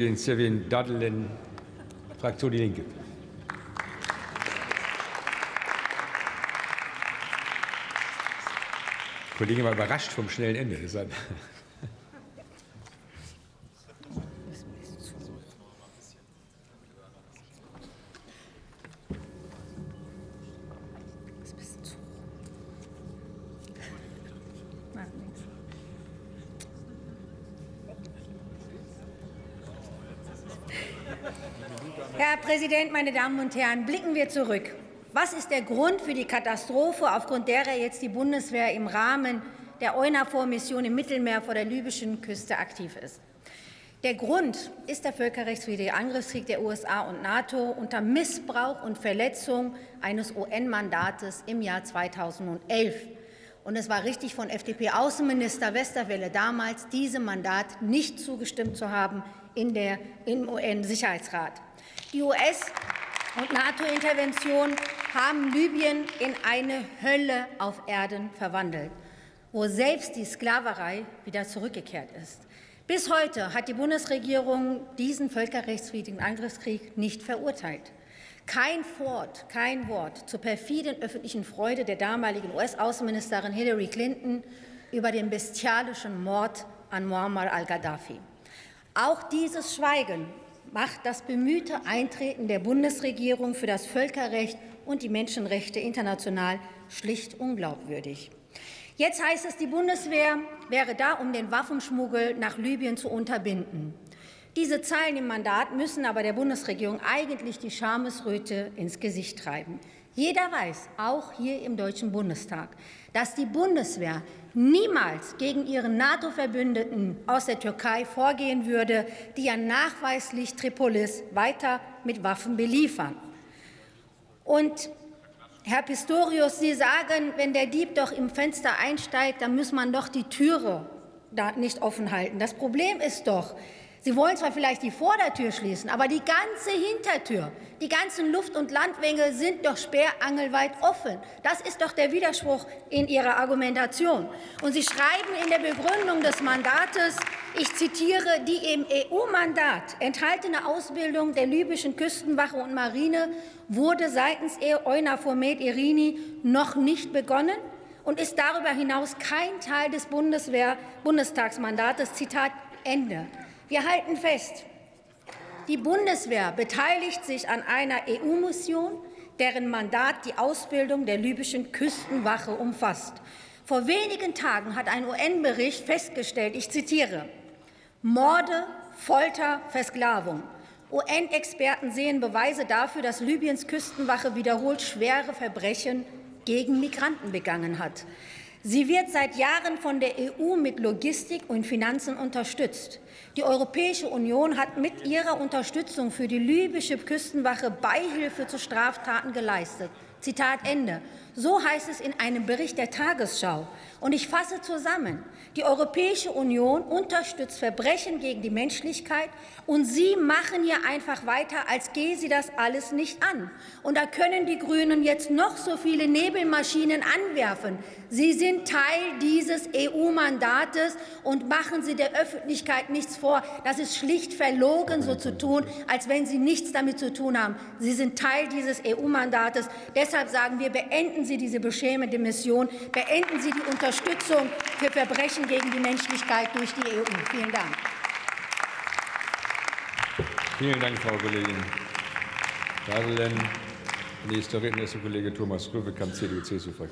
Kollegin Sevin Dadelen, Fraktion Die Linke. Die Kollegin war überrascht vom schnellen Ende. Deshalb. Herr Präsident, meine Damen und Herren, blicken wir zurück. Was ist der Grund für die Katastrophe, aufgrund derer jetzt die Bundeswehr im Rahmen der EUNAVFOR-Mission im Mittelmeer vor der libyschen Küste aktiv ist? Der Grund ist der völkerrechtswidrige Angriffskrieg der USA und NATO unter Missbrauch und Verletzung eines UN-Mandates im Jahr 2011. Und es war richtig von FDP-Außenminister Westerwelle damals, diesem Mandat nicht zugestimmt zu haben in der, im UN-Sicherheitsrat. Die US- und NATO-Intervention haben Libyen in eine Hölle auf Erden verwandelt, wo selbst die Sklaverei wieder zurückgekehrt ist. Bis heute hat die Bundesregierung diesen völkerrechtswidrigen Angriffskrieg nicht verurteilt. Kein Wort, kein Wort zur perfiden öffentlichen Freude der damaligen US-Außenministerin Hillary Clinton über den bestialischen Mord an Muammar al-Gaddafi. Auch dieses Schweigen macht das bemühte Eintreten der Bundesregierung für das Völkerrecht und die Menschenrechte international schlicht unglaubwürdig. Jetzt heißt es, die Bundeswehr wäre da, um den Waffenschmuggel nach Libyen zu unterbinden. Diese Zeilen im Mandat müssen aber der Bundesregierung eigentlich die Schamesröte ins Gesicht treiben. Jeder weiß, auch hier im Deutschen Bundestag, dass die Bundeswehr niemals gegen ihren NATO-Verbündeten aus der Türkei vorgehen würde, die ja nachweislich Tripolis weiter mit Waffen beliefern. Und Herr Pistorius, Sie sagen, wenn der Dieb doch im Fenster einsteigt, dann muss man doch die Türe da nicht offen halten. Das Problem ist doch, Sie wollen zwar vielleicht die Vordertür schließen, aber die ganze Hintertür, die ganzen Luft- und Landwege sind doch sperrangelweit offen. Das ist doch der Widerspruch in Ihrer Argumentation. Und Sie schreiben in der Begründung des Mandates, ich zitiere, die im EU-Mandat enthaltene Ausbildung der libyschen Küstenwache und Marine wurde seitens EUNAVFOR Med Irini noch nicht begonnen und ist darüber hinaus kein Teil des Bundeswehr Bundestagsmandates. Zitat Ende. Wir halten fest, die Bundeswehr beteiligt sich an einer EU-Mission, deren Mandat die Ausbildung der libyschen Küstenwache umfasst. Vor wenigen Tagen hat ein UN-Bericht festgestellt, ich zitiere, Morde, Folter, Versklavung. UN-Experten sehen Beweise dafür, dass Libyens Küstenwache wiederholt schwere Verbrechen gegen Migranten begangen hat. Sie wird seit Jahren von der EU mit Logistik und Finanzen unterstützt. Die Europäische Union hat mit ihrer Unterstützung für die libysche Küstenwache Beihilfe zu Straftaten geleistet. Zitat Ende. So heißt es in einem Bericht der Tagesschau. Und ich fasse zusammen. Die Europäische Union unterstützt Verbrechen gegen die Menschlichkeit, und Sie machen hier einfach weiter, als gehe sie das alles nicht an. Und da können die Grünen jetzt noch so viele Nebelmaschinen anwerfen. Sie sind Teil dieses EU-Mandates und machen Sie der Öffentlichkeit nichts vor. Das ist schlicht verlogen, so zu tun, als wenn Sie nichts damit zu tun haben. Sie sind Teil dieses EU-Mandates. Deshalb sagen wir, beenden Sie diese beschämende Mission, beenden Sie die Unterstützung für Verbrechen gegen die Menschlichkeit durch die EU. Vielen Dank. Vielen Dank, Frau Kollegin Dadelen. Nächster Redner ist der Kollege Thomas Rübekamp, CDU-CSU-Fraktion.